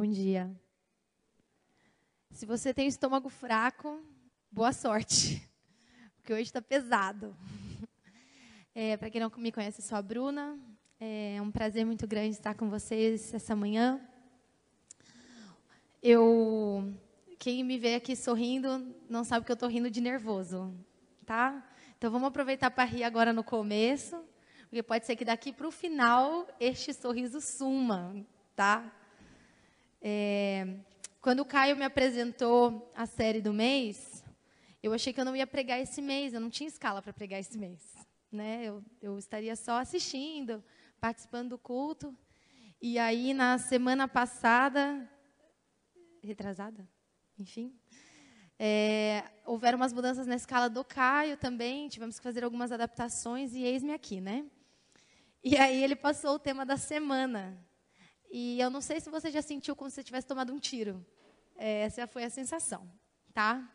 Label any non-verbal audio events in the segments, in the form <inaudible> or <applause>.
Bom dia. Se você tem estômago fraco, boa sorte, <laughs> porque hoje está pesado. <laughs> É, Para quem não me conhece, sou a Bruna. É um prazer muito grande estar com vocês essa manhã. Eu, quem me vê aqui sorrindo, não sabe que eu estou rindo de nervoso, tá? Então vamos aproveitar para rir agora no começo, porque pode ser que daqui para o final este sorriso suma, tá? É, quando o Caio me apresentou a série do mês, eu achei que eu não ia pregar esse mês, eu não tinha escala para pregar esse mês. Né? Eu, eu estaria só assistindo, participando do culto. E aí, na semana passada, retrasada, enfim, é, houveram umas mudanças na escala do Caio também, tivemos que fazer algumas adaptações, e eis-me aqui, né? E aí ele passou o tema da semana. E eu não sei se você já sentiu como se tivesse tomado um tiro. É, essa foi a sensação, tá?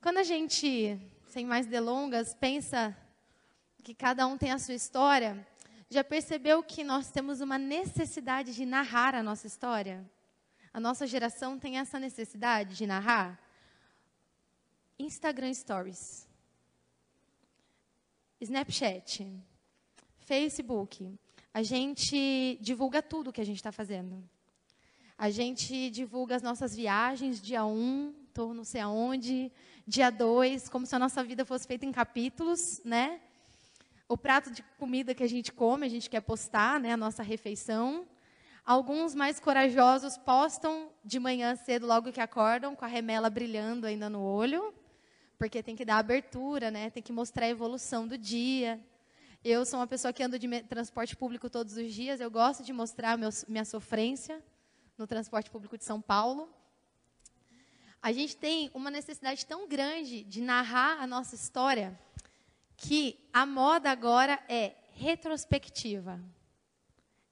Quando a gente, sem mais delongas, pensa que cada um tem a sua história, já percebeu que nós temos uma necessidade de narrar a nossa história? A nossa geração tem essa necessidade de narrar? Instagram Stories, Snapchat, Facebook, a gente divulga tudo o que a gente está fazendo. A gente divulga as nossas viagens, dia 1, um, estou não sei aonde, dia 2, como se a nossa vida fosse feita em capítulos, né? O prato de comida que a gente come, a gente quer postar, né, a nossa refeição. Alguns mais corajosos postam de manhã cedo, logo que acordam, com a remela brilhando ainda no olho, porque tem que dar abertura, né? Tem que mostrar a evolução do dia. Eu sou uma pessoa que ando de transporte público todos os dias. Eu gosto de mostrar meu, minha sofrência no transporte público de São Paulo. A gente tem uma necessidade tão grande de narrar a nossa história que a moda agora é retrospectiva.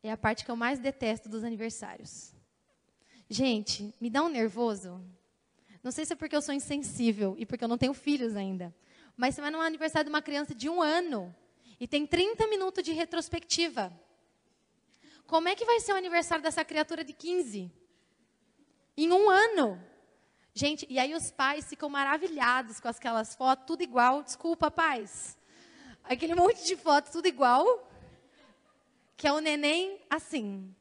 É a parte que eu mais detesto dos aniversários. Gente, me dá um nervoso. Não sei se é porque eu sou insensível e porque eu não tenho filhos ainda. Mas se vai num aniversário de uma criança de um ano e tem 30 minutos de retrospectiva. Como é que vai ser o aniversário dessa criatura de 15? Em um ano. Gente, e aí os pais ficam maravilhados com aquelas fotos, tudo igual. Desculpa, pais. Aquele monte de fotos, tudo igual. Que é o neném assim.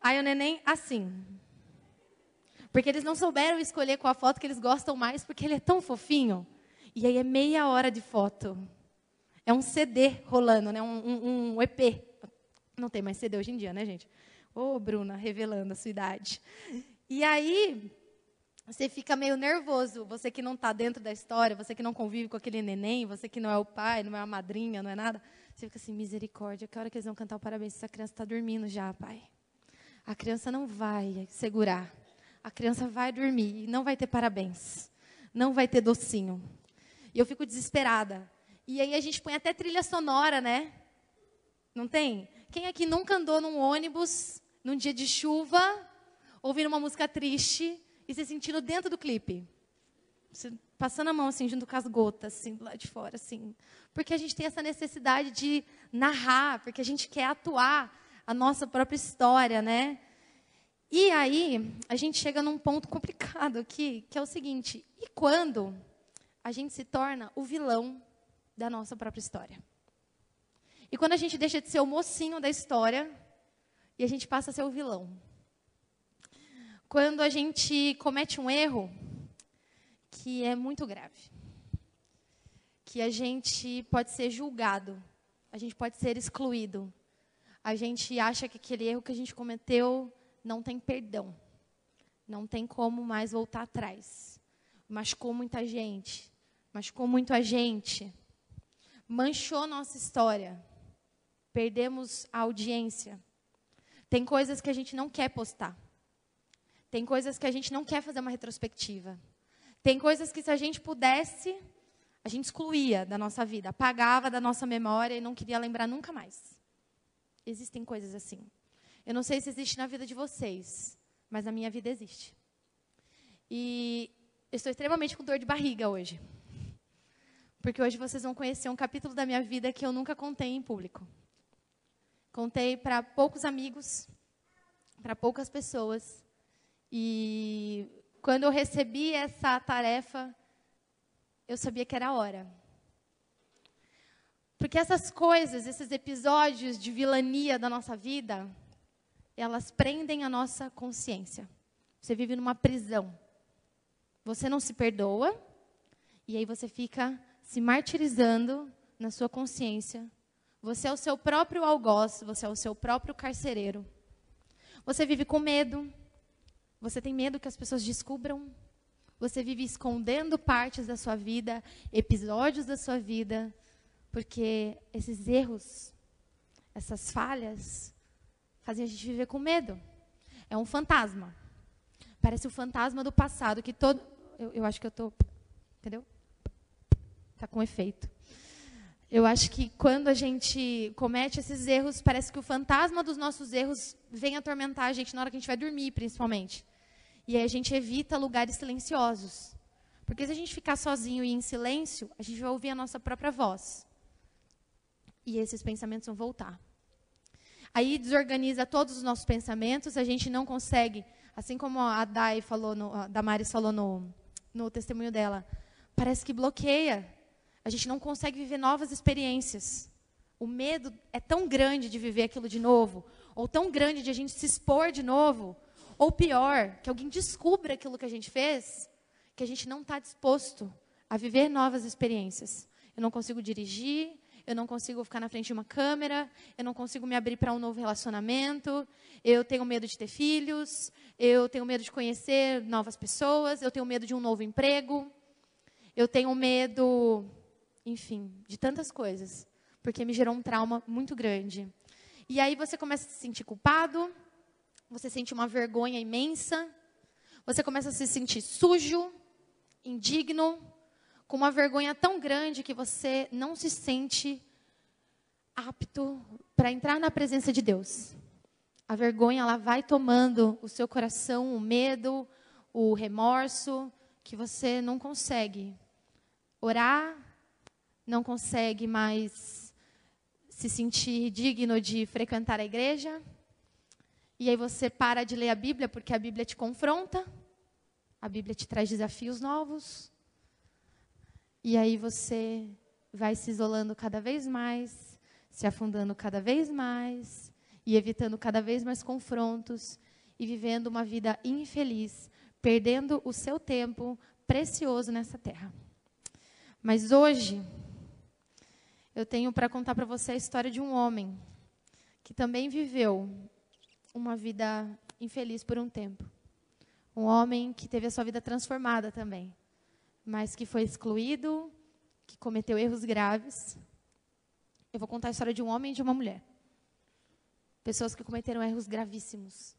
Aí o neném assim. Porque eles não souberam escolher qual a foto que eles gostam mais, porque ele é tão fofinho. E aí é meia hora de foto. É um CD rolando, né? um, um, um EP. Não tem mais CD hoje em dia, né, gente? Ô, oh, Bruna, revelando a sua idade. E aí, você fica meio nervoso. Você que não está dentro da história, você que não convive com aquele neném, você que não é o pai, não é a madrinha, não é nada. Você fica assim, misericórdia, que hora que eles vão cantar o parabéns? Essa criança está dormindo já, pai. A criança não vai segurar. A criança vai dormir e não vai ter parabéns. Não vai ter docinho. E eu fico desesperada. E aí a gente põe até trilha sonora, né? Não tem? Quem aqui nunca andou num ônibus num dia de chuva, ouvindo uma música triste e se sentindo dentro do clipe? Passando a mão assim, junto com as gotas, assim, do lado de fora, assim. Porque a gente tem essa necessidade de narrar, porque a gente quer atuar a nossa própria história, né? E aí, a gente chega num ponto complicado aqui, que é o seguinte: e quando a gente se torna o vilão da nossa própria história. E quando a gente deixa de ser o mocinho da história e a gente passa a ser o vilão. Quando a gente comete um erro que é muito grave. Que a gente pode ser julgado, a gente pode ser excluído. A gente acha que aquele erro que a gente cometeu não tem perdão. Não tem como mais voltar atrás. Machucou muita gente. Machucou muito a gente manchou nossa história. Perdemos a audiência. Tem coisas que a gente não quer postar. Tem coisas que a gente não quer fazer uma retrospectiva. Tem coisas que se a gente pudesse, a gente excluía da nossa vida, apagava da nossa memória e não queria lembrar nunca mais. Existem coisas assim. Eu não sei se existe na vida de vocês, mas na minha vida existe. E eu estou extremamente com dor de barriga hoje. Porque hoje vocês vão conhecer um capítulo da minha vida que eu nunca contei em público. Contei para poucos amigos, para poucas pessoas. E quando eu recebi essa tarefa, eu sabia que era a hora. Porque essas coisas, esses episódios de vilania da nossa vida, elas prendem a nossa consciência. Você vive numa prisão. Você não se perdoa, e aí você fica se martirizando na sua consciência. Você é o seu próprio algoz, você é o seu próprio carcereiro. Você vive com medo. Você tem medo que as pessoas descubram. Você vive escondendo partes da sua vida, episódios da sua vida, porque esses erros, essas falhas, fazem a gente viver com medo. É um fantasma. Parece o fantasma do passado que todo. Eu, eu acho que eu estou. Entendeu? Está com efeito. Eu acho que quando a gente comete esses erros, parece que o fantasma dos nossos erros vem atormentar a gente na hora que a gente vai dormir, principalmente. E aí a gente evita lugares silenciosos. Porque se a gente ficar sozinho e em silêncio, a gente vai ouvir a nossa própria voz. E esses pensamentos vão voltar. Aí desorganiza todos os nossos pensamentos, a gente não consegue, assim como a Dai falou, no, a Damaris falou no, no testemunho dela, parece que bloqueia a gente não consegue viver novas experiências. O medo é tão grande de viver aquilo de novo, ou tão grande de a gente se expor de novo, ou pior, que alguém descubra aquilo que a gente fez, que a gente não está disposto a viver novas experiências. Eu não consigo dirigir, eu não consigo ficar na frente de uma câmera, eu não consigo me abrir para um novo relacionamento, eu tenho medo de ter filhos, eu tenho medo de conhecer novas pessoas, eu tenho medo de um novo emprego, eu tenho medo enfim, de tantas coisas, porque me gerou um trauma muito grande. E aí você começa a se sentir culpado, você sente uma vergonha imensa, você começa a se sentir sujo, indigno, com uma vergonha tão grande que você não se sente apto para entrar na presença de Deus. A vergonha ela vai tomando o seu coração, o medo, o remorso, que você não consegue orar, não consegue mais se sentir digno de frequentar a igreja. E aí você para de ler a Bíblia porque a Bíblia te confronta, a Bíblia te traz desafios novos. E aí você vai se isolando cada vez mais, se afundando cada vez mais e evitando cada vez mais confrontos e vivendo uma vida infeliz, perdendo o seu tempo precioso nessa terra. Mas hoje eu tenho para contar para você a história de um homem que também viveu uma vida infeliz por um tempo. Um homem que teve a sua vida transformada também, mas que foi excluído, que cometeu erros graves. Eu vou contar a história de um homem e de uma mulher. Pessoas que cometeram erros gravíssimos,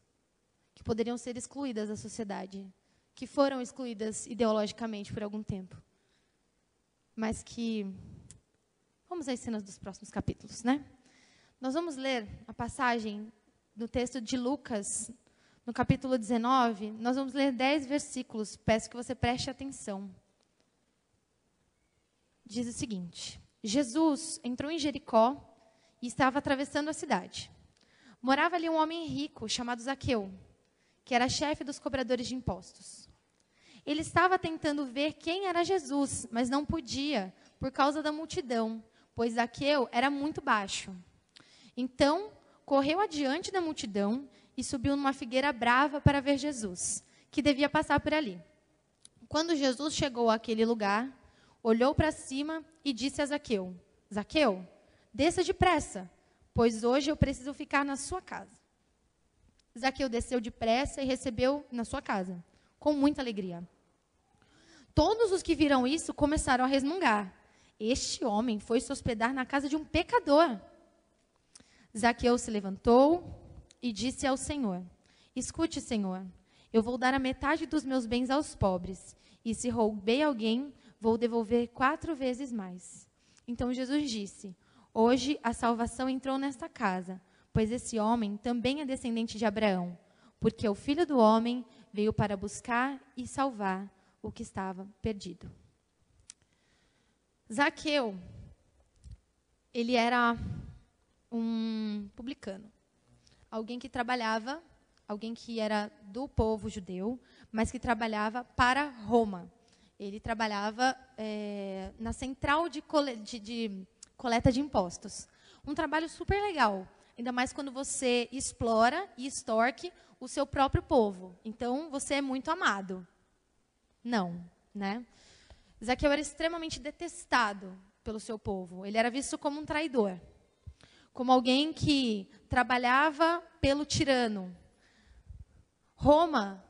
que poderiam ser excluídas da sociedade, que foram excluídas ideologicamente por algum tempo, mas que Vamos às cenas dos próximos capítulos, né? Nós vamos ler a passagem no texto de Lucas, no capítulo 19. Nós vamos ler 10 versículos. Peço que você preste atenção. Diz o seguinte: Jesus entrou em Jericó e estava atravessando a cidade. Morava ali um homem rico chamado Zaqueu, que era chefe dos cobradores de impostos. Ele estava tentando ver quem era Jesus, mas não podia, por causa da multidão, pois Zaqueu era muito baixo. Então, correu adiante da multidão e subiu numa figueira brava para ver Jesus, que devia passar por ali. Quando Jesus chegou àquele lugar, olhou para cima e disse a Zaqueu: Zaqueu, desça depressa, pois hoje eu preciso ficar na sua casa. Zaqueu desceu depressa e recebeu na sua casa, com muita alegria. Todos os que viram isso começaram a resmungar. Este homem foi se hospedar na casa de um pecador. Zaqueu se levantou e disse ao Senhor: Escute, Senhor, eu vou dar a metade dos meus bens aos pobres, e se roubei alguém, vou devolver quatro vezes mais. Então Jesus disse: Hoje a salvação entrou nesta casa, pois esse homem também é descendente de Abraão, porque o filho do homem veio para buscar e salvar o que estava perdido. Zaqueu, ele era um publicano, alguém que trabalhava, alguém que era do povo judeu, mas que trabalhava para Roma. Ele trabalhava é, na central de, cole, de, de coleta de impostos. Um trabalho super legal, ainda mais quando você explora e extorque o seu próprio povo. Então, você é muito amado. Não, né? Zaqueu era extremamente detestado pelo seu povo. Ele era visto como um traidor, como alguém que trabalhava pelo tirano. Roma,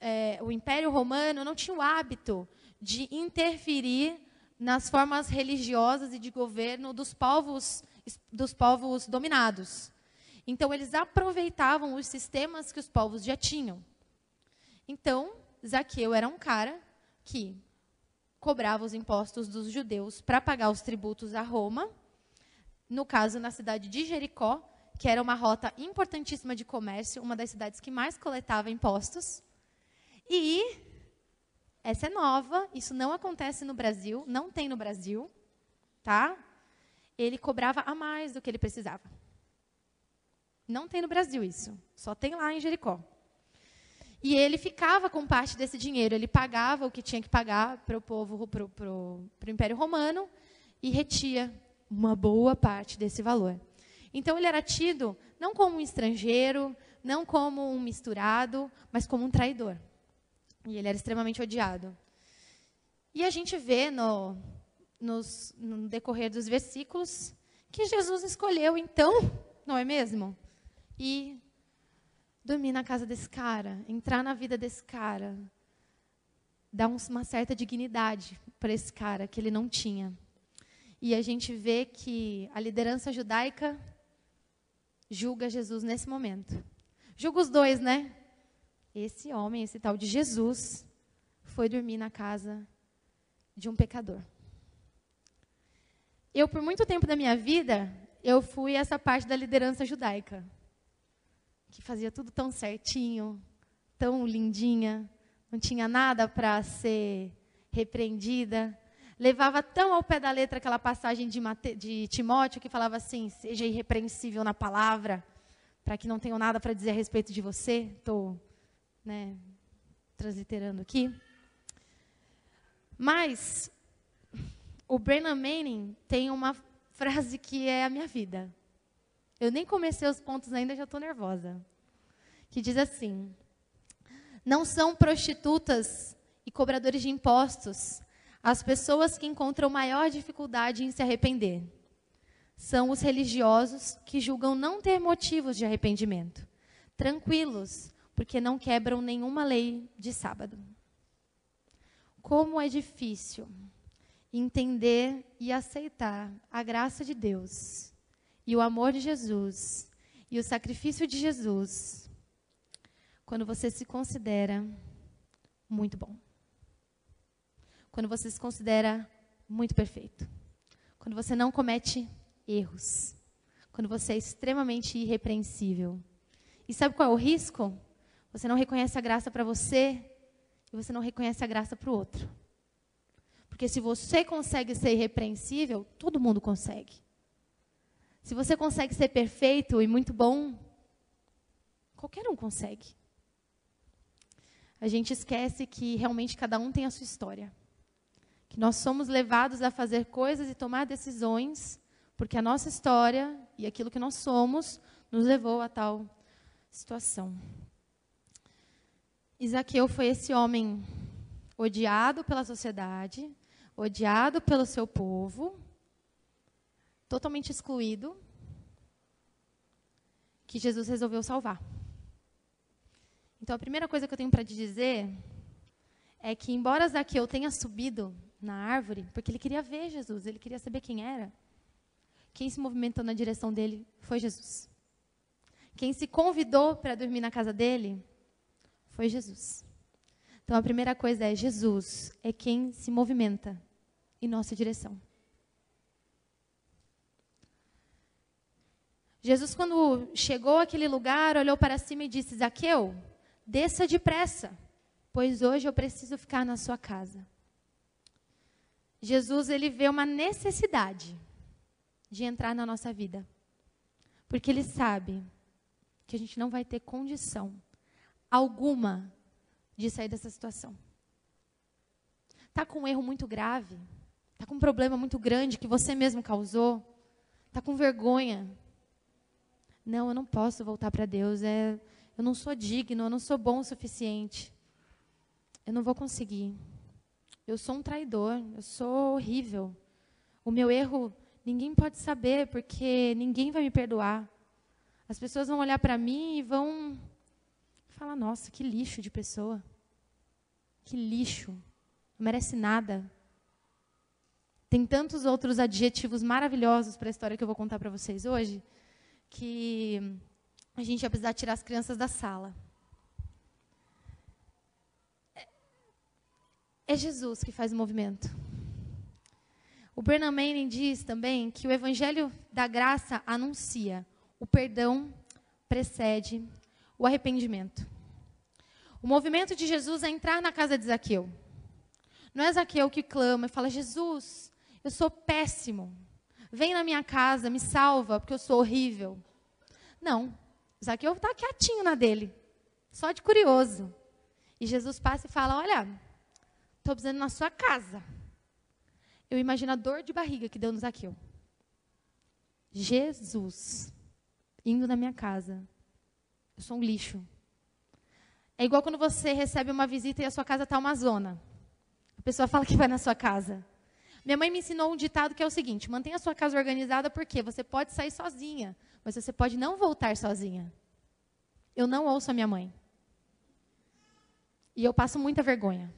é, o Império Romano, não tinha o hábito de interferir nas formas religiosas e de governo dos povos, dos povos dominados. Então, eles aproveitavam os sistemas que os povos já tinham. Então, Zaqueu era um cara que cobrava os impostos dos judeus para pagar os tributos a Roma, no caso, na cidade de Jericó, que era uma rota importantíssima de comércio, uma das cidades que mais coletava impostos. E essa é nova, isso não acontece no Brasil, não tem no Brasil, tá? Ele cobrava a mais do que ele precisava. Não tem no Brasil isso, só tem lá em Jericó. E ele ficava com parte desse dinheiro, ele pagava o que tinha que pagar para o povo, para o Império Romano, e retia uma boa parte desse valor. Então ele era tido não como um estrangeiro, não como um misturado, mas como um traidor. E ele era extremamente odiado. E a gente vê no, nos, no decorrer dos versículos que Jesus escolheu, então, não é mesmo? E dormir na casa desse cara, entrar na vida desse cara, dar uma certa dignidade para esse cara que ele não tinha. E a gente vê que a liderança judaica julga Jesus nesse momento. Julga os dois, né? Esse homem, esse tal de Jesus, foi dormir na casa de um pecador. Eu, por muito tempo da minha vida, eu fui essa parte da liderança judaica, que fazia tudo tão certinho, tão lindinha, não tinha nada para ser repreendida. Levava tão ao pé da letra aquela passagem de, Mate, de Timóteo que falava assim: seja irrepreensível na palavra, para que não tenham nada para dizer a respeito de você. Estou né, transliterando aqui. Mas o Brennan Manning tem uma frase que é a minha vida. Eu nem comecei os pontos ainda, já estou nervosa. Que diz assim: Não são prostitutas e cobradores de impostos as pessoas que encontram maior dificuldade em se arrepender. São os religiosos que julgam não ter motivos de arrependimento. Tranquilos, porque não quebram nenhuma lei de sábado. Como é difícil entender e aceitar a graça de Deus e o amor de Jesus e o sacrifício de Jesus quando você se considera muito bom. Quando você se considera muito perfeito. Quando você não comete erros. Quando você é extremamente irrepreensível. E sabe qual é o risco? Você não reconhece a graça para você e você não reconhece a graça para o outro. Porque se você consegue ser irrepreensível, todo mundo consegue. Se você consegue ser perfeito e muito bom, qualquer um consegue. A gente esquece que realmente cada um tem a sua história. Que nós somos levados a fazer coisas e tomar decisões, porque a nossa história e aquilo que nós somos nos levou a tal situação. Isaqueu foi esse homem odiado pela sociedade, odiado pelo seu povo, totalmente excluído, que Jesus resolveu salvar. Então, a primeira coisa que eu tenho para te dizer é que, embora Zaqueu tenha subido na árvore, porque ele queria ver Jesus, ele queria saber quem era, quem se movimentou na direção dele foi Jesus. Quem se convidou para dormir na casa dele foi Jesus. Então a primeira coisa é: Jesus é quem se movimenta em nossa direção. Jesus, quando chegou àquele lugar, olhou para cima e disse: Zaqueu, desça depressa, pois hoje eu preciso ficar na sua casa. Jesus, ele vê uma necessidade de entrar na nossa vida, porque ele sabe que a gente não vai ter condição alguma de sair dessa situação. Está com um erro muito grave? Está com um problema muito grande que você mesmo causou? Está com vergonha? Não, eu não posso voltar para Deus. É, eu não sou digno, eu não sou bom o suficiente. Eu não vou conseguir. Eu sou um traidor, eu sou horrível. O meu erro ninguém pode saber, porque ninguém vai me perdoar. As pessoas vão olhar para mim e vão falar: nossa, que lixo de pessoa. Que lixo. Não merece nada. Tem tantos outros adjetivos maravilhosos para a história que eu vou contar para vocês hoje, que a gente vai precisar tirar as crianças da sala. É Jesus que faz o movimento. O Bernard Manning diz também que o evangelho da graça anuncia o perdão precede o arrependimento. O movimento de Jesus é entrar na casa de Zaqueu. Não é Zaqueu que clama e fala: Jesus, eu sou péssimo. Vem na minha casa, me salva, porque eu sou horrível. Não. Zaqueu está quietinho na dele, só de curioso. E Jesus passa e fala: Olha, estou precisando na sua casa. Eu imagino a dor de barriga que deu no Zaqueu. Jesus indo na minha casa. Eu sou um lixo. É igual quando você recebe uma visita e a sua casa está uma zona. A pessoa fala que vai na sua casa. Minha mãe me ensinou um ditado que é o seguinte: mantenha a sua casa organizada porque você pode sair sozinha, mas você pode não voltar sozinha. Eu não ouço a minha mãe. E eu passo muita vergonha.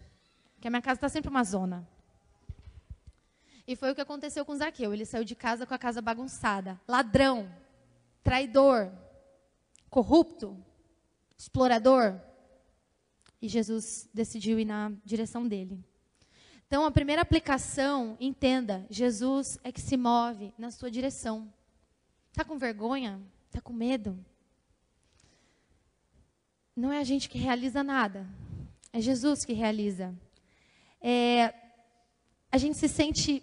Porque a minha casa está sempre uma zona. E foi o que aconteceu com Zaqueu. Ele saiu de casa com a casa bagunçada. Ladrão traidor, corrupto, explorador. E Jesus decidiu ir na direção dele. Então, a primeira aplicação, entenda: Jesus é que se move na sua direção. Está com vergonha? Está com medo? Não é a gente que realiza nada, é Jesus que realiza. É, a gente se sente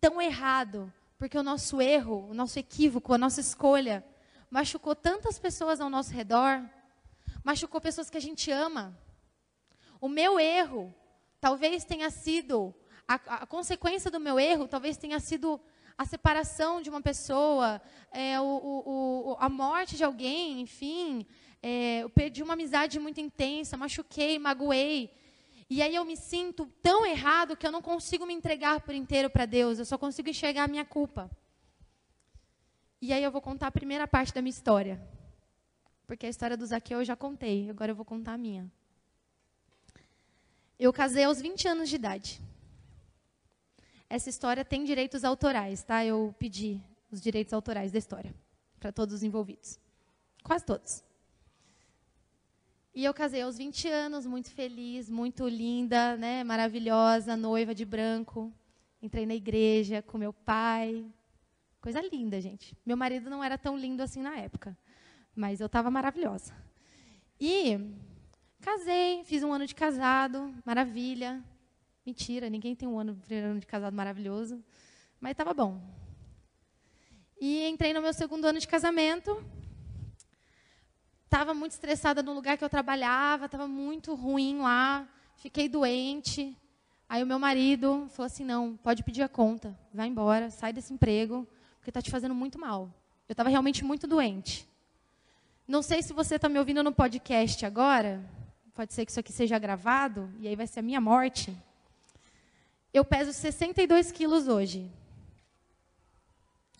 tão errado porque o nosso erro, o nosso equívoco, a nossa escolha machucou tantas pessoas ao nosso redor, machucou pessoas que a gente ama. O meu erro talvez tenha sido, a, a consequência do meu erro talvez tenha sido a separação de uma pessoa, é, o, o, o, a morte de alguém, enfim. É, eu perdi uma amizade muito intensa, machuquei, magoei. E aí eu me sinto tão errado que eu não consigo me entregar por inteiro para Deus, eu só consigo enxergar a minha culpa. E aí eu vou contar a primeira parte da minha história. Porque a história do Zaqueu eu já contei, agora eu vou contar a minha. Eu casei aos 20 anos de idade. Essa história tem direitos autorais, tá? Eu pedi os direitos autorais da história para todos os envolvidos. Quase todos. E eu casei aos 20 anos, muito feliz, muito linda, né, maravilhosa, noiva de branco. Entrei na igreja com meu pai. Coisa linda, gente. Meu marido não era tão lindo assim na época, mas eu estava maravilhosa. E casei, fiz um ano de casado, maravilha. Mentira, ninguém tem um ano, um ano de casado maravilhoso, mas estava bom. E entrei no meu segundo ano de casamento, estava muito estressada no lugar que eu trabalhava, estava muito ruim lá, fiquei doente. Aí o meu marido falou assim: não, pode pedir a conta, vai embora, sai desse emprego, porque está te fazendo muito mal. Eu estava realmente muito doente. Não sei se você está me ouvindo no podcast agora, pode ser que isso aqui seja gravado, e aí vai ser a minha morte. Eu peso 62 quilos hoje.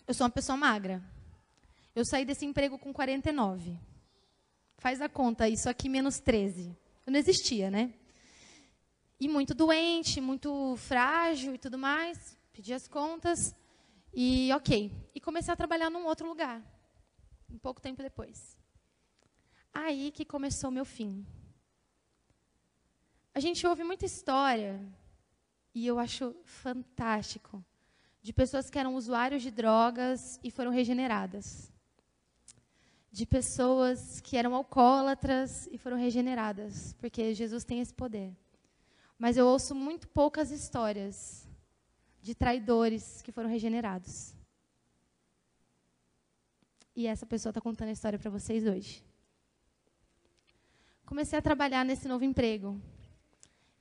Eu sou uma pessoa magra. Eu saí desse emprego com 49. Faz a conta, isso aqui menos 13. Eu não existia, né? E muito doente, muito frágil e tudo mais. Pedi as contas e ok. E comecei a trabalhar num outro lugar. Um pouco tempo depois. Aí que começou o meu fim. A gente ouve muita história, e eu acho fantástico, de pessoas que eram usuários de drogas e foram regeneradas de pessoas que eram alcoólatras e foram regeneradas, porque Jesus tem esse poder. Mas eu ouço muito poucas histórias de traidores que foram regenerados. E essa pessoa está contando a história para vocês hoje. comecei a trabalhar nesse novo emprego.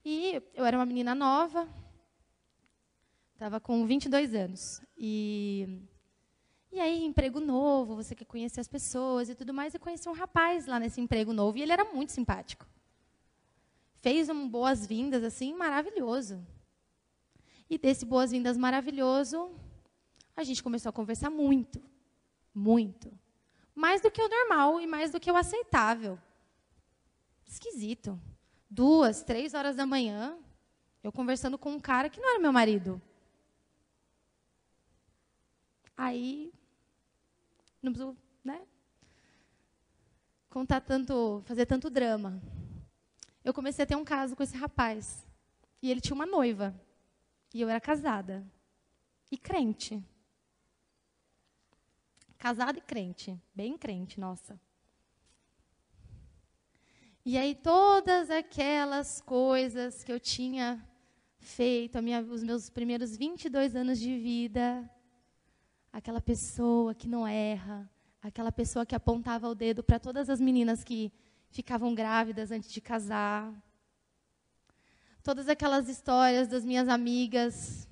E eu era uma menina nova, estava com 22 anos. E, e aí, emprego novo, você quer conhecer as pessoas e tudo mais. Eu conheci um rapaz lá nesse emprego novo e ele era muito simpático. Fez um boas-vindas, assim, maravilhoso. E desse boas-vindas maravilhoso, a gente começou a conversar muito. Muito. Mais do que o normal e mais do que o aceitável. Esquisito duas, três horas da manhã, eu conversando com um cara que não era meu marido. Aí, não preciso, né? Contar tanto, fazer tanto drama. Eu comecei a ter um caso com esse rapaz. E ele tinha uma noiva. E eu era casada. E crente. Casada e crente. Bem crente, nossa. E aí todas aquelas coisas que eu tinha feito, minha, os meus primeiros 22 anos de vida, aquela pessoa que não erra, aquela pessoa que apontava o dedo para todas as meninas que ficavam grávidas antes de casar. Todas aquelas histórias das minhas amigas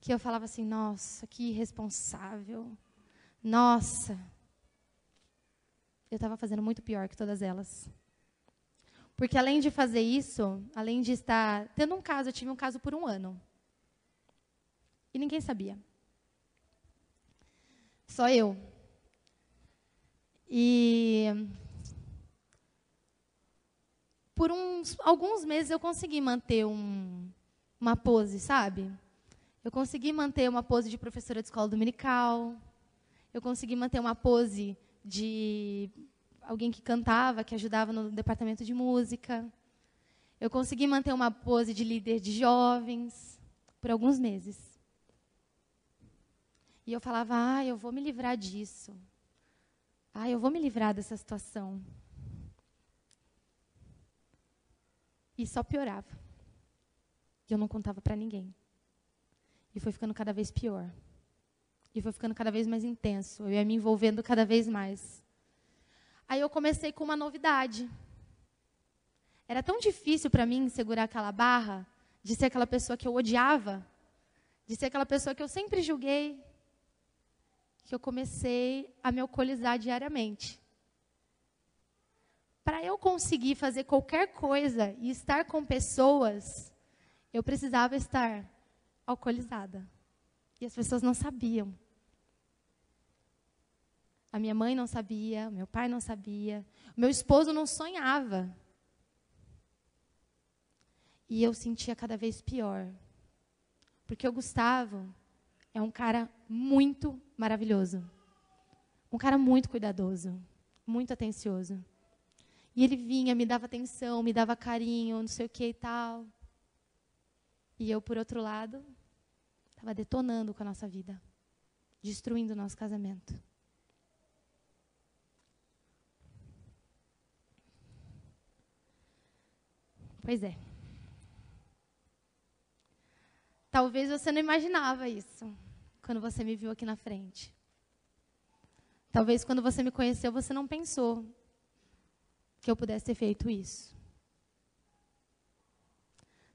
que eu falava assim: nossa, que irresponsável. Nossa. Eu estava fazendo muito pior que todas elas. Porque além de fazer isso, além de estar tendo um caso, eu tive um caso por um ano. E ninguém sabia. Só eu. E por uns alguns meses eu consegui manter um, uma pose, sabe? Eu consegui manter uma pose de professora de escola dominical. Eu consegui manter uma pose de alguém que cantava, que ajudava no departamento de música. Eu consegui manter uma pose de líder de jovens por alguns meses. E eu falava: "Ah, eu vou me livrar disso. Ah, eu vou me livrar dessa situação." E só piorava. E eu não contava para ninguém. E foi ficando cada vez pior. E foi ficando cada vez mais intenso. Eu ia me envolvendo cada vez mais. Aí eu comecei com uma novidade. Era tão difícil para mim segurar aquela barra de ser aquela pessoa que eu odiava, de ser aquela pessoa que eu sempre julguei, que eu comecei a me alcoolizar diariamente. Para eu conseguir fazer qualquer coisa e estar com pessoas, eu precisava estar alcoolizada. E as pessoas não sabiam. A minha mãe não sabia, meu pai não sabia, meu esposo não sonhava. E eu sentia cada vez pior. Porque o Gustavo é um cara muito maravilhoso. Um cara muito cuidadoso, muito atencioso. E ele vinha, me dava atenção, me dava carinho, não sei o que e tal. E eu, por outro lado, estava detonando com a nossa vida, destruindo o nosso casamento. Pois é. Talvez você não imaginava isso quando você me viu aqui na frente. Talvez quando você me conheceu, você não pensou que eu pudesse ter feito isso.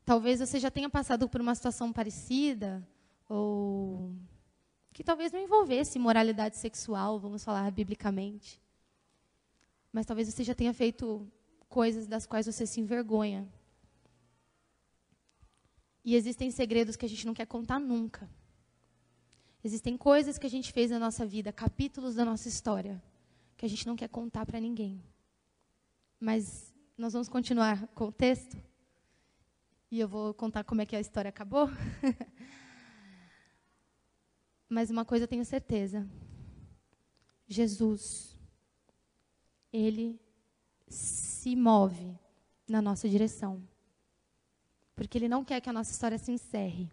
Talvez você já tenha passado por uma situação parecida, ou que talvez não envolvesse moralidade sexual, vamos falar biblicamente. Mas talvez você já tenha feito coisas das quais você se envergonha. E existem segredos que a gente não quer contar nunca. Existem coisas que a gente fez na nossa vida, capítulos da nossa história, que a gente não quer contar para ninguém. Mas nós vamos continuar com o texto. E eu vou contar como é que a história acabou. <laughs> Mas uma coisa eu tenho certeza. Jesus, ele se move na nossa direção porque Ele não quer que a nossa história se encerre.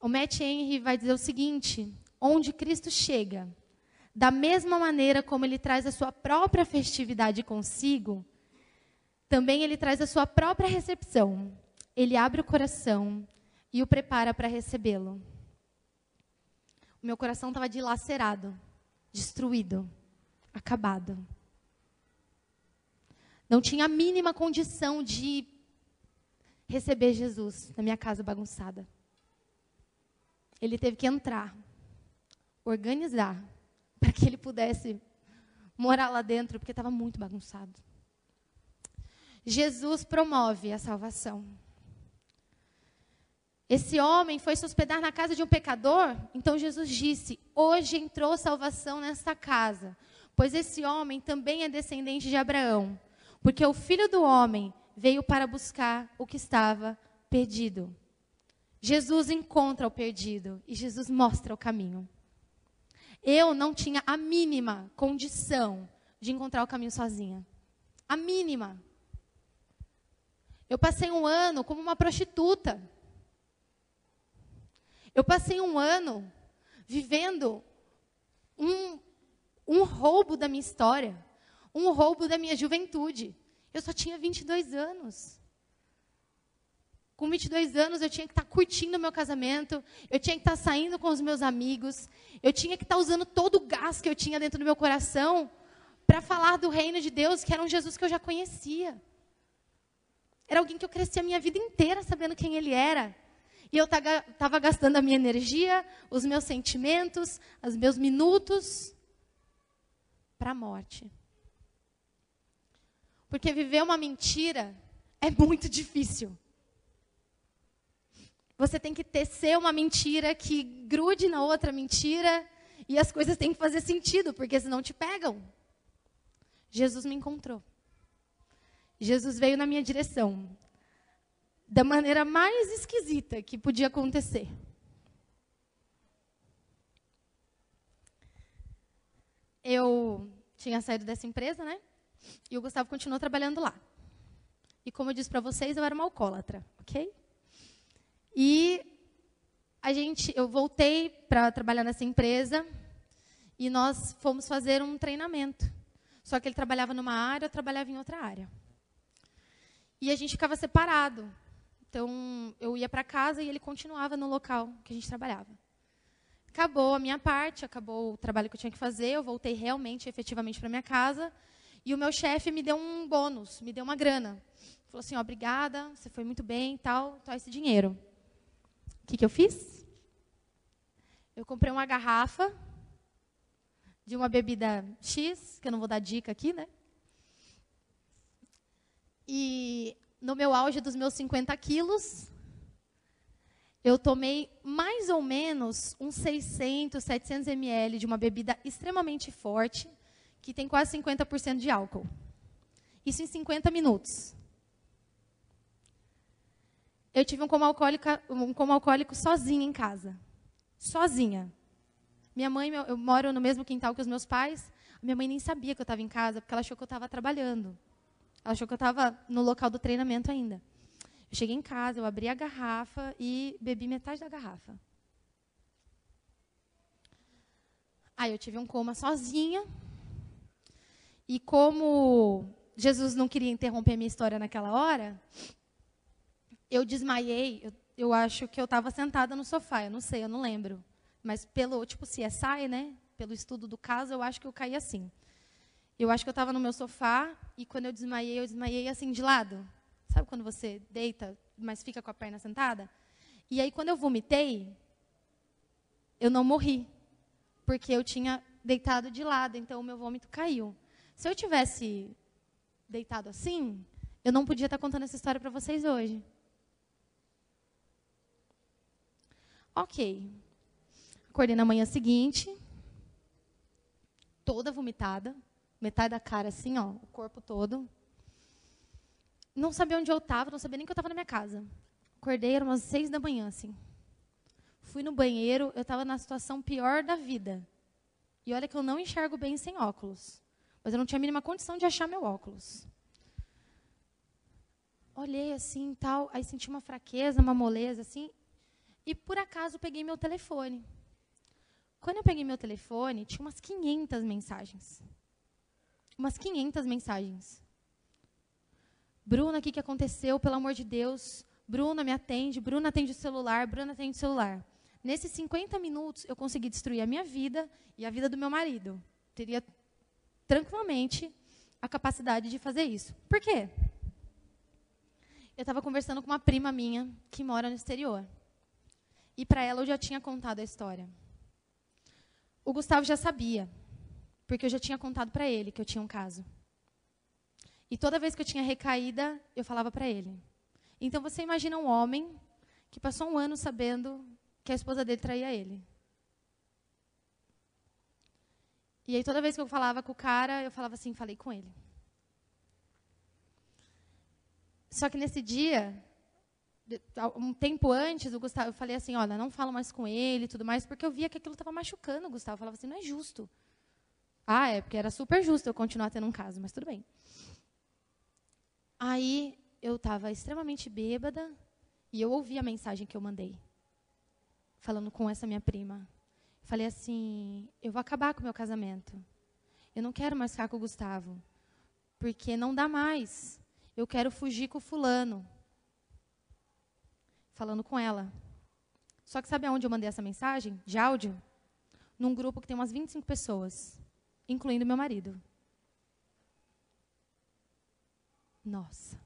O Matt Henry vai dizer o seguinte: onde Cristo chega, da mesma maneira como Ele traz a sua própria festividade consigo, também Ele traz a sua própria recepção. Ele abre o coração e o prepara para recebê-lo. O meu coração estava dilacerado, destruído, acabado. Não tinha a mínima condição de receber Jesus na minha casa bagunçada. Ele teve que entrar, organizar, <laughs> para que ele pudesse morar lá dentro, porque estava muito bagunçado. Jesus promove a salvação. Esse homem foi se hospedar na casa de um pecador, então Jesus disse: Hoje entrou salvação nesta casa, pois esse homem também é descendente de Abraão, porque o filho do homem veio para buscar o que estava perdido. Jesus encontra o perdido e Jesus mostra o caminho. Eu não tinha a mínima condição de encontrar o caminho sozinha. A mínima. Eu passei um ano como uma prostituta. Eu passei um ano vivendo um, um roubo da minha história, um roubo da minha juventude. Eu só tinha 22 anos. Com 22 anos, eu tinha que estar curtindo o meu casamento, eu tinha que estar saindo com os meus amigos, eu tinha que estar usando todo o gás que eu tinha dentro do meu coração para falar do reino de Deus, que era um Jesus que eu já conhecia. Era alguém que eu cresci a minha vida inteira sabendo quem ele era. E eu estava gastando a minha energia, os meus sentimentos, os meus minutos para a morte. Porque viver uma mentira é muito difícil. Você tem que tecer uma mentira que grude na outra mentira e as coisas têm que fazer sentido, porque senão te pegam. Jesus me encontrou. Jesus veio na minha direção da maneira mais esquisita que podia acontecer. Eu tinha saído dessa empresa, né? E o Gustavo continuou trabalhando lá. E como eu disse para vocês, eu era uma alcoólatra, ok? E a gente, eu voltei para trabalhar nessa empresa e nós fomos fazer um treinamento. Só que ele trabalhava numa área, eu trabalhava em outra área. E a gente ficava separado. Então, eu ia para casa e ele continuava no local que a gente trabalhava. Acabou a minha parte, acabou o trabalho que eu tinha que fazer, eu voltei realmente, efetivamente para minha casa. E o meu chefe me deu um bônus, me deu uma grana. Falou assim: obrigada, você foi muito bem tal, tal esse dinheiro. O que, que eu fiz? Eu comprei uma garrafa de uma bebida X, que eu não vou dar dica aqui, né? E no meu auge dos meus 50 quilos, eu tomei mais ou menos uns 600, 700 ml de uma bebida extremamente forte, que tem quase 50% de álcool. Isso em 50 minutos. Eu tive um coma, um coma alcoólico sozinha em casa. Sozinha. Minha mãe, eu moro no mesmo quintal que os meus pais. Minha mãe nem sabia que eu estava em casa, porque ela achou que eu estava trabalhando. Ela achou que eu estava no local do treinamento ainda. Eu cheguei em casa, eu abri a garrafa e bebi metade da garrafa. Aí eu tive um coma sozinha. E como Jesus não queria interromper a minha história naquela hora, eu desmaiei. Eu, eu acho que eu estava sentada no sofá, eu não sei, eu não lembro. Mas pelo, tipo, CSI, né? Pelo estudo do caso, eu acho que eu caí assim. Eu acho que eu estava no meu sofá e quando eu desmaiei, eu desmaiei assim de lado. Sabe quando você deita, mas fica com a perna sentada? E aí, quando eu vomitei, eu não morri, porque eu tinha deitado de lado, então o meu vômito caiu. Se eu tivesse deitado assim, eu não podia estar contando essa história para vocês hoje. Ok. Acordei na manhã seguinte, toda vomitada, metade da cara assim, ó, o corpo todo. Não sabia onde eu estava, não sabia nem que eu estava na minha casa. Acordei, eram umas seis da manhã, assim. Fui no banheiro, eu estava na situação pior da vida. E olha que eu não enxergo bem sem óculos. Mas eu não tinha a mínima condição de achar meu óculos. Olhei assim tal, aí senti uma fraqueza, uma moleza assim, e por acaso peguei meu telefone. Quando eu peguei meu telefone, tinha umas 500 mensagens umas 500 mensagens. Bruna, o que, que aconteceu? Pelo amor de Deus. Bruna, me atende. Bruna, atende o celular. Bruna, atende o celular. Nesses 50 minutos, eu consegui destruir a minha vida e a vida do meu marido. Teria tranquilamente a capacidade de fazer isso. Por quê? Eu estava conversando com uma prima minha que mora no exterior. E para ela eu já tinha contado a história. O Gustavo já sabia, porque eu já tinha contado para ele que eu tinha um caso. E toda vez que eu tinha recaída, eu falava para ele. Então você imagina um homem que passou um ano sabendo que a esposa dele traía ele. E aí toda vez que eu falava com o cara, eu falava assim, falei com ele. Só que nesse dia, um tempo antes, o Gustavo, eu falei assim, olha, não falo mais com ele tudo mais, porque eu via que aquilo estava machucando o Gustavo. Eu falava assim, não é justo. Ah, é, porque era super justo eu continuar tendo um caso, mas tudo bem. Aí eu estava extremamente bêbada e eu ouvi a mensagem que eu mandei, falando com essa minha prima. Falei assim: eu vou acabar com o meu casamento. Eu não quero mais ficar com o Gustavo, porque não dá mais. Eu quero fugir com o fulano. Falando com ela. Só que sabe aonde eu mandei essa mensagem? De áudio? Num grupo que tem umas 25 pessoas, incluindo meu marido. Nossa.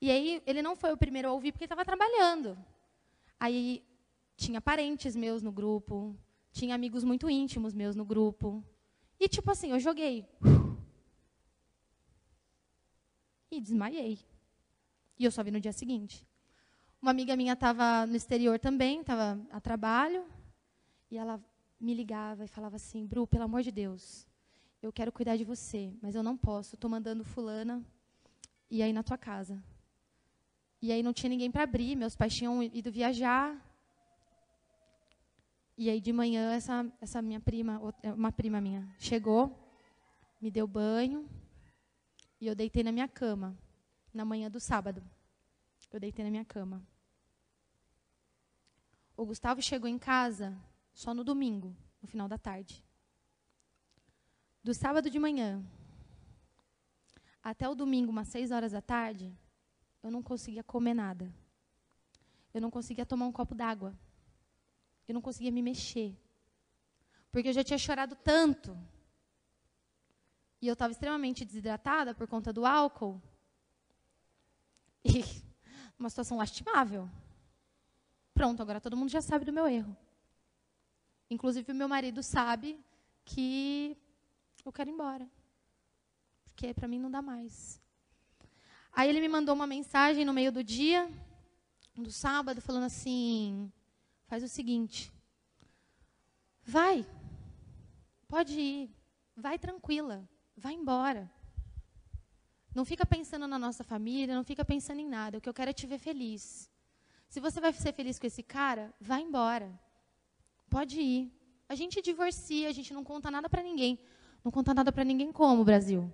E aí, ele não foi o primeiro a ouvir porque estava trabalhando. Aí, tinha parentes meus no grupo, tinha amigos muito íntimos meus no grupo. E, tipo assim, eu joguei. E desmaiei. E eu só vi no dia seguinte. Uma amiga minha estava no exterior também, estava a trabalho, e ela me ligava e falava assim: Bru, pelo amor de Deus, eu quero cuidar de você, mas eu não posso. Estou mandando fulana e aí na tua casa. E aí não tinha ninguém para abrir, meus pais tinham ido viajar. E aí de manhã essa essa minha prima, é, uma prima minha, chegou, me deu banho e eu deitei na minha cama na manhã do sábado. Eu deitei na minha cama. O Gustavo chegou em casa só no domingo, no final da tarde. Do sábado de manhã até o domingo, umas seis horas da tarde, eu não conseguia comer nada. Eu não conseguia tomar um copo d'água. Eu não conseguia me mexer. Porque eu já tinha chorado tanto. E eu estava extremamente desidratada por conta do álcool. <laughs> E uma situação lastimável. Pronto, agora todo mundo já sabe do meu erro. Inclusive, o meu marido sabe que eu quero ir embora. Porque para mim não dá mais. Aí ele me mandou uma mensagem no meio do dia, do sábado, falando assim: faz o seguinte, vai, pode ir, vai tranquila, vai embora. Não fica pensando na nossa família, não fica pensando em nada. O que eu quero é te ver feliz. Se você vai ser feliz com esse cara, vai embora. Pode ir. A gente divorcia, a gente não conta nada para ninguém. Não conta nada para ninguém como, Brasil?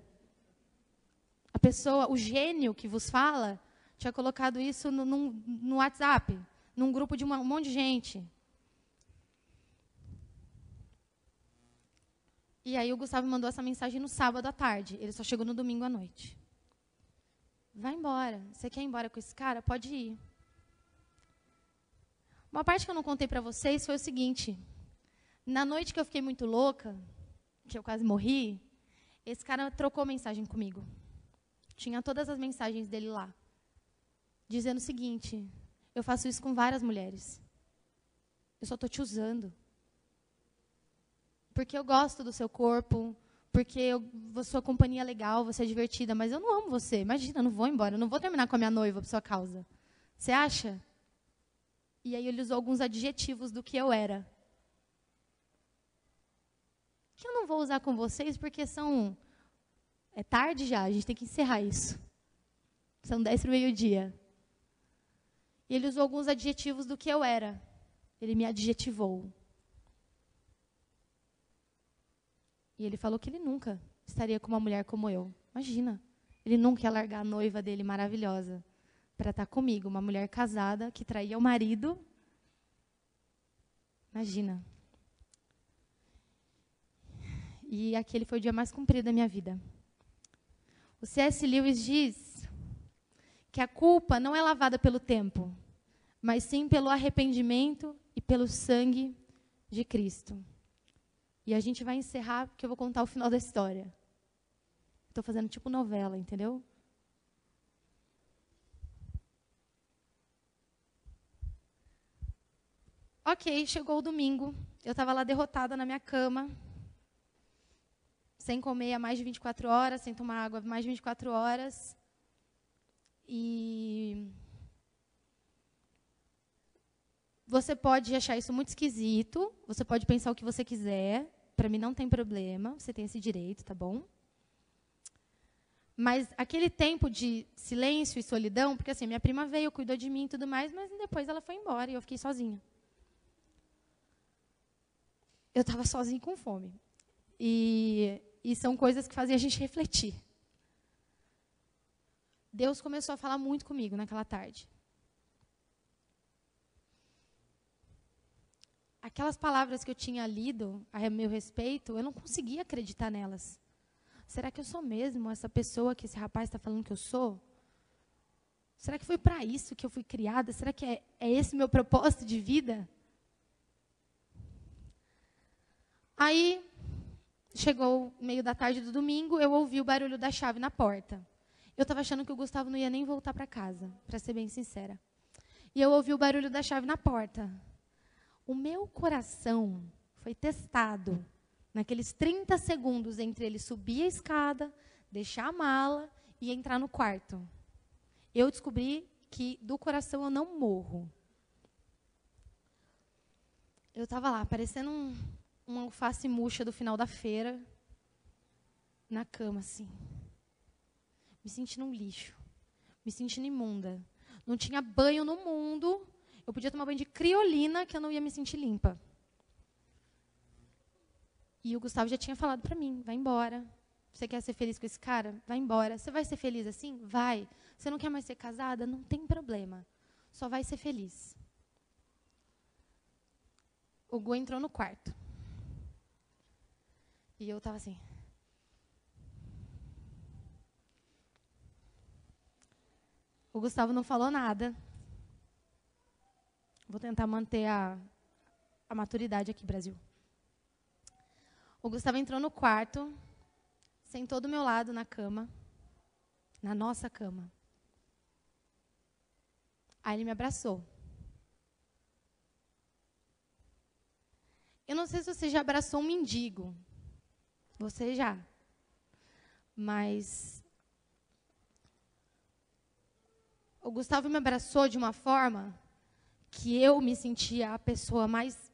A pessoa, o gênio que vos fala, tinha colocado isso no, no, no WhatsApp, num grupo de uma, um monte de gente. E aí o Gustavo mandou essa mensagem no sábado à tarde. Ele só chegou no domingo à noite. Vai embora. Você quer ir embora com esse cara? Pode ir. Uma parte que eu não contei para vocês foi o seguinte: na noite que eu fiquei muito louca, que eu quase morri, esse cara trocou mensagem comigo. Tinha todas as mensagens dele lá, dizendo o seguinte: eu faço isso com várias mulheres. Eu só estou te usando. Porque eu gosto do seu corpo, porque eu, sua companhia é legal, você é divertida, mas eu não amo você. Imagina, eu não vou embora, eu não vou terminar com a minha noiva por sua causa. Você acha? E aí ele usou alguns adjetivos do que eu era que eu não vou usar com vocês porque são. É tarde já, a gente tem que encerrar isso. São dez para o meio-dia. E ele usou alguns adjetivos do que eu era. Ele me adjetivou. E ele falou que ele nunca estaria com uma mulher como eu. Imagina. Ele nunca ia largar a noiva dele maravilhosa para estar tá comigo, uma mulher casada que traía o marido. Imagina. E aquele foi o dia mais comprido da minha vida. O C.S. Lewis diz que a culpa não é lavada pelo tempo, mas sim pelo arrependimento e pelo sangue de Cristo. E a gente vai encerrar, porque eu vou contar o final da história. Estou fazendo tipo novela, entendeu? Ok, chegou o domingo. Eu estava lá derrotada na minha cama, sem comer há mais de 24 horas, sem tomar água há mais de 24 horas. E você pode achar isso muito esquisito, você pode pensar o que você quiser, para mim não tem problema, você tem esse direito, tá bom? Mas aquele tempo de silêncio e solidão, porque assim, minha prima veio, cuidou de mim e tudo mais, mas depois ela foi embora e eu fiquei sozinha. Eu estava sozinha com fome. E, e são coisas que fazem a gente refletir. Deus começou a falar muito comigo naquela tarde. Aquelas palavras que eu tinha lido a meu respeito, eu não conseguia acreditar nelas. Será que eu sou mesmo essa pessoa que esse rapaz está falando que eu sou? Será que foi para isso que eu fui criada? Será que é, é esse meu propósito de vida? Aí, chegou meio da tarde do domingo, eu ouvi o barulho da chave na porta. Eu estava achando que o Gustavo não ia nem voltar para casa, para ser bem sincera. E eu ouvi o barulho da chave na porta. O meu coração foi testado naqueles 30 segundos entre ele subir a escada, deixar a mala e entrar no quarto. Eu descobri que do coração eu não morro. Eu estava lá, parecendo um, uma alface murcha do final da feira, na cama, assim. Me sentindo um lixo. Me sentindo imunda. Não tinha banho no mundo. Eu podia tomar banho de criolina que eu não ia me sentir limpa. E o Gustavo já tinha falado para mim: vai embora. Você quer ser feliz com esse cara? Vai embora. Você vai ser feliz assim? Vai. Você não quer mais ser casada? Não tem problema. Só vai ser feliz. O Gu entrou no quarto. E eu estava assim. O Gustavo não falou nada. Vou tentar manter a, a maturidade aqui, Brasil. O Gustavo entrou no quarto, sentou do meu lado na cama, na nossa cama. Aí ele me abraçou. Eu não sei se você já abraçou um mendigo. Você já. Mas o Gustavo me abraçou de uma forma que eu me sentia a pessoa mais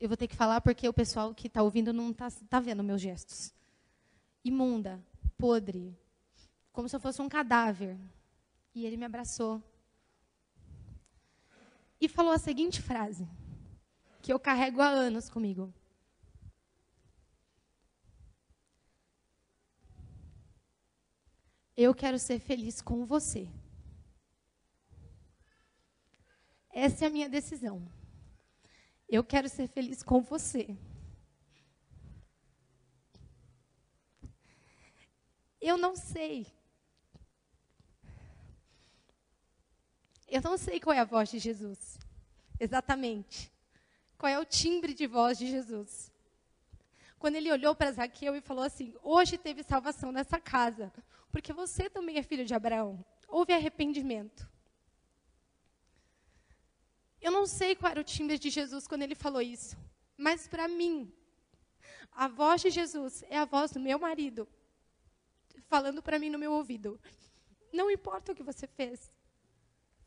eu vou ter que falar porque o pessoal que está ouvindo não está tá vendo meus gestos. Imunda, podre, como se eu fosse um cadáver. E ele me abraçou. E falou a seguinte frase, que eu carrego há anos comigo. Eu quero ser feliz com você. Essa é a minha decisão. Eu quero ser feliz com você. Eu não sei. Eu não sei qual é a voz de Jesus. Exatamente. Qual é o timbre de voz de Jesus. Quando ele olhou para Zaqueu e falou assim: Hoje teve salvação nessa casa, porque você também é filho de Abraão. Houve arrependimento. Eu não sei qual era o timbre de Jesus quando ele falou isso, mas para mim, a voz de Jesus é a voz do meu marido, falando para mim no meu ouvido: Não importa o que você fez,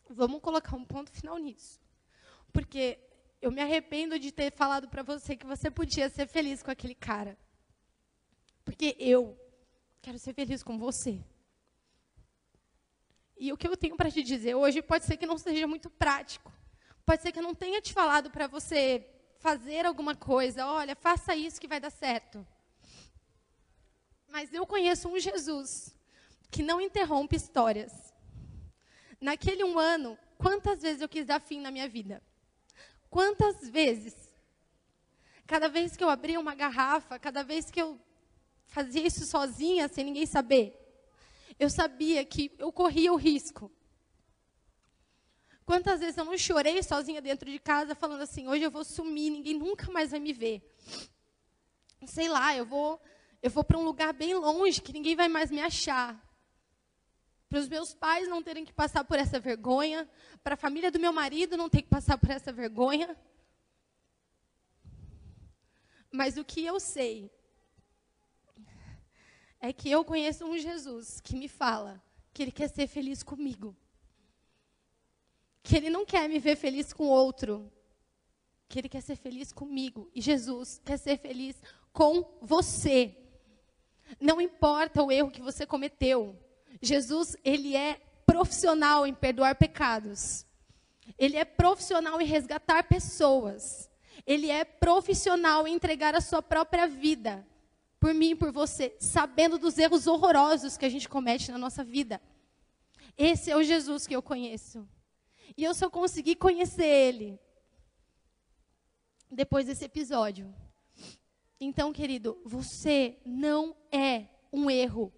vamos colocar um ponto final nisso. Porque eu me arrependo de ter falado para você que você podia ser feliz com aquele cara. Porque eu quero ser feliz com você. E o que eu tenho para te dizer hoje pode ser que não seja muito prático. Pode ser que eu não tenha te falado para você fazer alguma coisa. Olha, faça isso que vai dar certo. Mas eu conheço um Jesus que não interrompe histórias. Naquele um ano, quantas vezes eu quis dar fim na minha vida? Quantas vezes? Cada vez que eu abria uma garrafa, cada vez que eu fazia isso sozinha, sem ninguém saber, eu sabia que eu corria o risco Quantas vezes eu não chorei sozinha dentro de casa, falando assim: hoje eu vou sumir, ninguém nunca mais vai me ver. Sei lá, eu vou, eu vou para um lugar bem longe que ninguém vai mais me achar. Para os meus pais não terem que passar por essa vergonha, para a família do meu marido não ter que passar por essa vergonha. Mas o que eu sei é que eu conheço um Jesus que me fala que ele quer ser feliz comigo. Que ele não quer me ver feliz com outro. Que ele quer ser feliz comigo. E Jesus quer ser feliz com você. Não importa o erro que você cometeu. Jesus, ele é profissional em perdoar pecados. Ele é profissional em resgatar pessoas. Ele é profissional em entregar a sua própria vida por mim e por você, sabendo dos erros horrorosos que a gente comete na nossa vida. Esse é o Jesus que eu conheço. E eu só consegui conhecer ele depois desse episódio. Então, querido, você não é um erro.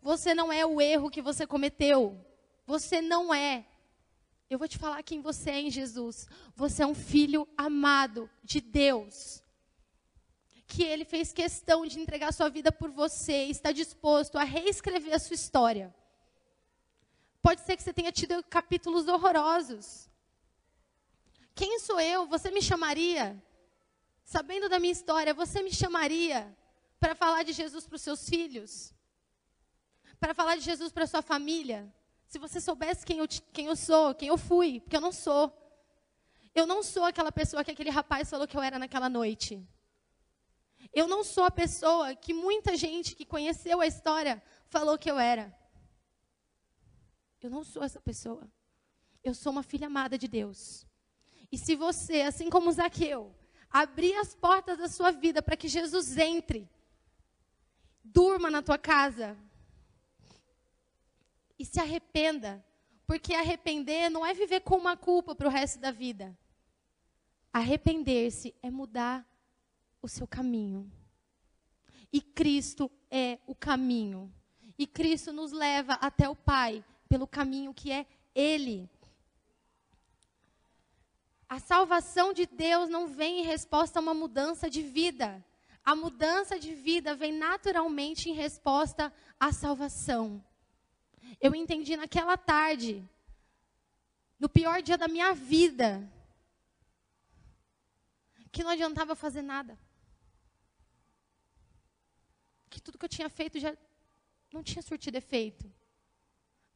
Você não é o erro que você cometeu. Você não é. Eu vou te falar quem você é em Jesus. Você é um filho amado de Deus que ele fez questão de entregar sua vida por você, está disposto a reescrever a sua história. Pode ser que você tenha tido capítulos horrorosos. Quem sou eu? Você me chamaria? Sabendo da minha história, você me chamaria para falar de Jesus para os seus filhos? Para falar de Jesus para sua família? Se você soubesse quem eu, quem eu sou, quem eu fui, porque eu não sou. Eu não sou aquela pessoa que aquele rapaz falou que eu era naquela noite. Eu não sou a pessoa que muita gente que conheceu a história falou que eu era. Eu não sou essa pessoa. Eu sou uma filha amada de Deus. E se você, assim como Zaqueu, abrir as portas da sua vida para que Jesus entre, durma na tua casa e se arrependa, porque arrepender não é viver com uma culpa para o resto da vida. Arrepender-se é mudar o seu caminho. E Cristo é o caminho. E Cristo nos leva até o Pai pelo caminho que é Ele. A salvação de Deus não vem em resposta a uma mudança de vida. A mudança de vida vem naturalmente em resposta à salvação. Eu entendi naquela tarde, no pior dia da minha vida, que não adiantava fazer nada que tudo que eu tinha feito já não tinha surtido efeito.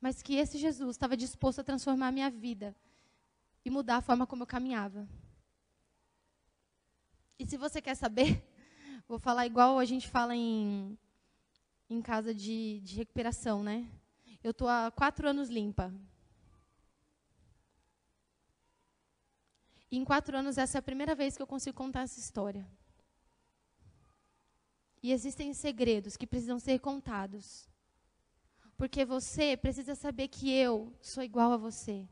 Mas que esse Jesus estava disposto a transformar a minha vida e mudar a forma como eu caminhava. E se você quer saber, <laughs> vou falar igual a gente fala em, em casa de, de recuperação, né? Eu estou há quatro anos limpa. E em quatro anos, essa é a primeira vez que eu consigo contar essa história. E existem segredos que precisam ser contados. Porque você precisa saber que eu sou igual a você.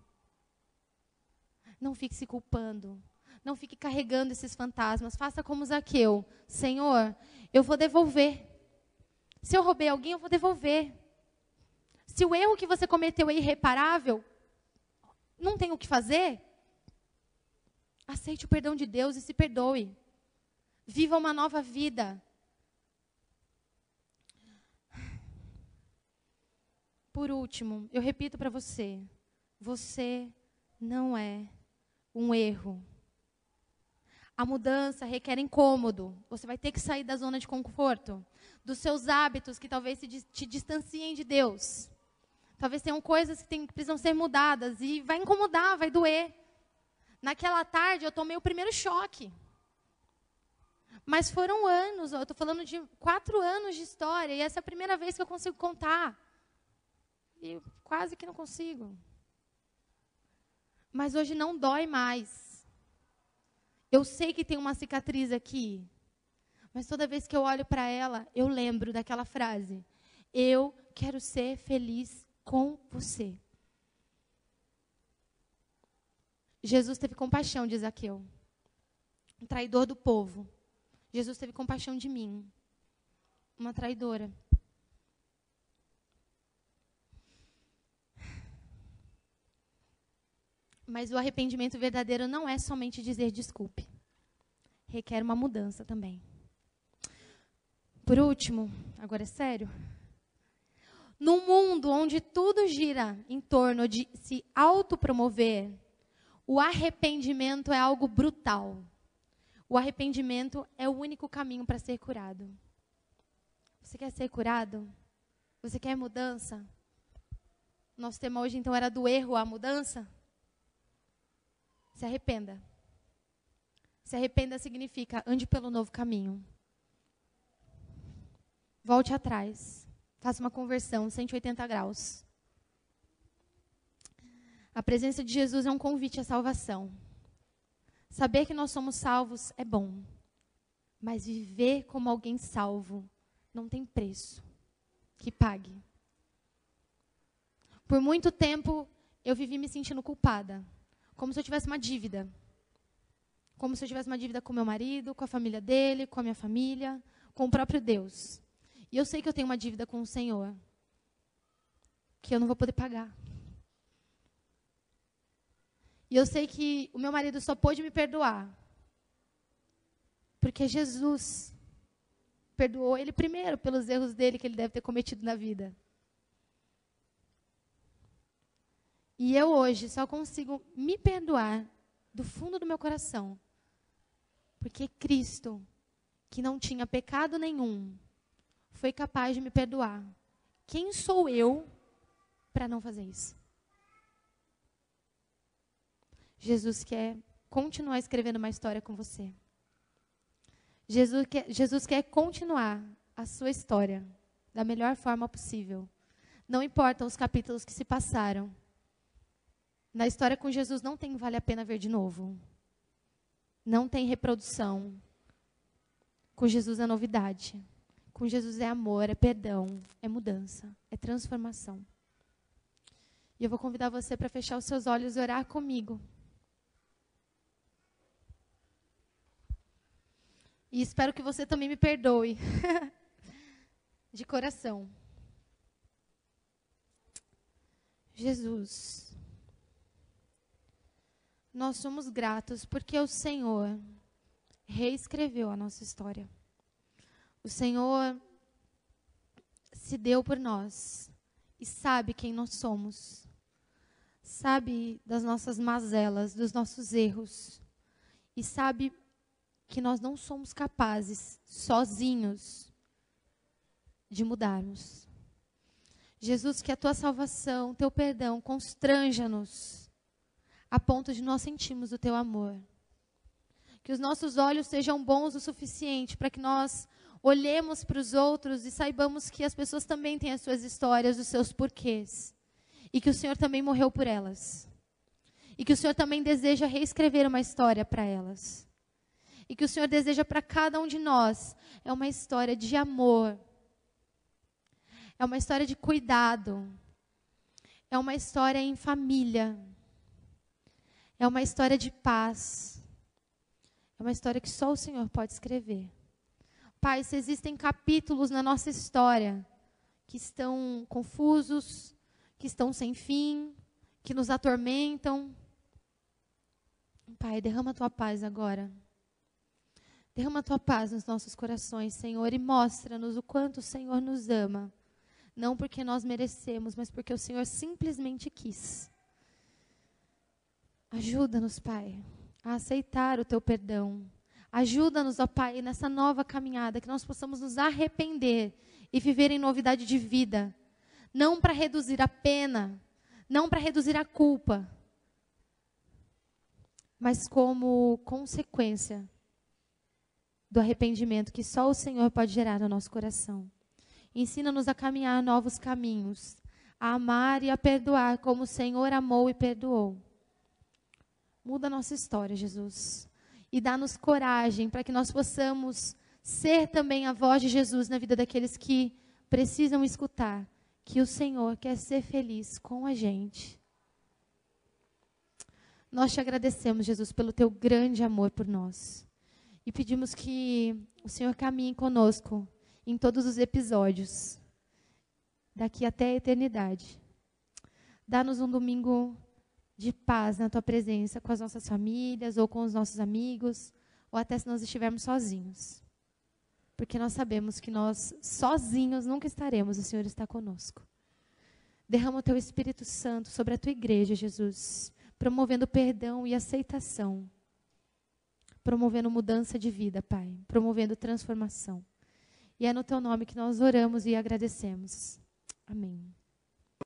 Não fique se culpando. Não fique carregando esses fantasmas. Faça como Zaqueu. Senhor, eu vou devolver. Se eu roubei alguém, eu vou devolver. Se o erro que você cometeu é irreparável, não tem o que fazer. Aceite o perdão de Deus e se perdoe. Viva uma nova vida. Por último, eu repito para você: você não é um erro. A mudança requer incômodo. Você vai ter que sair da zona de conforto, dos seus hábitos que talvez te distanciem de Deus. Talvez tenham coisas que, tem, que precisam ser mudadas e vai incomodar, vai doer. Naquela tarde eu tomei o primeiro choque. Mas foram anos, eu estou falando de quatro anos de história, e essa é a primeira vez que eu consigo contar. E quase que não consigo. Mas hoje não dói mais. Eu sei que tem uma cicatriz aqui. Mas toda vez que eu olho para ela, eu lembro daquela frase: Eu quero ser feliz com você. Jesus teve compaixão de Zaqueu, um traidor do povo. Jesus teve compaixão de mim, uma traidora. Mas o arrependimento verdadeiro não é somente dizer desculpe. Requer uma mudança também. Por último, agora é sério. Num mundo onde tudo gira em torno de se autopromover, o arrependimento é algo brutal. O arrependimento é o único caminho para ser curado. Você quer ser curado? Você quer mudança? Nosso tema hoje então era do erro à mudança? Se arrependa. Se arrependa significa ande pelo novo caminho. Volte atrás. Faça uma conversão 180 graus. A presença de Jesus é um convite à salvação. Saber que nós somos salvos é bom, mas viver como alguém salvo não tem preço que pague. Por muito tempo eu vivi me sentindo culpada, como se eu tivesse uma dívida. Como se eu tivesse uma dívida com meu marido, com a família dele, com a minha família, com o próprio Deus. E eu sei que eu tenho uma dívida com o Senhor, que eu não vou poder pagar. E eu sei que o meu marido só pôde me perdoar porque Jesus perdoou ele primeiro pelos erros dele que ele deve ter cometido na vida. E eu hoje só consigo me perdoar do fundo do meu coração. Porque Cristo, que não tinha pecado nenhum, foi capaz de me perdoar. Quem sou eu para não fazer isso? Jesus quer continuar escrevendo uma história com você. Jesus quer, Jesus quer continuar a sua história da melhor forma possível. Não importam os capítulos que se passaram. Na história com Jesus não tem vale a pena ver de novo. Não tem reprodução. Com Jesus é novidade. Com Jesus é amor, é perdão, é mudança, é transformação. E eu vou convidar você para fechar os seus olhos e orar comigo. E espero que você também me perdoe. <laughs> De coração. Jesus, nós somos gratos porque o Senhor reescreveu a nossa história. O Senhor se deu por nós e sabe quem nós somos. Sabe das nossas mazelas, dos nossos erros. E sabe que nós não somos capazes, sozinhos, de mudarmos. Jesus, que a tua salvação, teu perdão, constranja-nos a ponto de nós sentirmos o teu amor. Que os nossos olhos sejam bons o suficiente para que nós olhemos para os outros e saibamos que as pessoas também têm as suas histórias, os seus porquês. E que o Senhor também morreu por elas. E que o Senhor também deseja reescrever uma história para elas e que o Senhor deseja para cada um de nós é uma história de amor, é uma história de cuidado, é uma história em família, é uma história de paz, é uma história que só o Senhor pode escrever. Pai, se existem capítulos na nossa história que estão confusos, que estão sem fim, que nos atormentam, Pai, derrama a tua paz agora. Derrama a tua paz nos nossos corações, Senhor, e mostra-nos o quanto o Senhor nos ama. Não porque nós merecemos, mas porque o Senhor simplesmente quis. Ajuda-nos, Pai, a aceitar o teu perdão. Ajuda-nos, ó Pai, nessa nova caminhada, que nós possamos nos arrepender e viver em novidade de vida. Não para reduzir a pena, não para reduzir a culpa, mas como consequência do arrependimento que só o Senhor pode gerar no nosso coração. Ensina-nos a caminhar novos caminhos, a amar e a perdoar como o Senhor amou e perdoou. Muda a nossa história, Jesus. E dá-nos coragem para que nós possamos ser também a voz de Jesus na vida daqueles que precisam escutar que o Senhor quer ser feliz com a gente. Nós te agradecemos, Jesus, pelo teu grande amor por nós e pedimos que o Senhor caminhe conosco em todos os episódios, daqui até a eternidade. Dá-nos um domingo de paz na tua presença com as nossas famílias ou com os nossos amigos, ou até se nós estivermos sozinhos. Porque nós sabemos que nós sozinhos nunca estaremos, o Senhor está conosco. Derrama o teu Espírito Santo sobre a tua igreja, Jesus, promovendo perdão e aceitação, promovendo mudança de vida, Pai, promovendo transformação. E é no teu nome que nós oramos e agradecemos. Amém.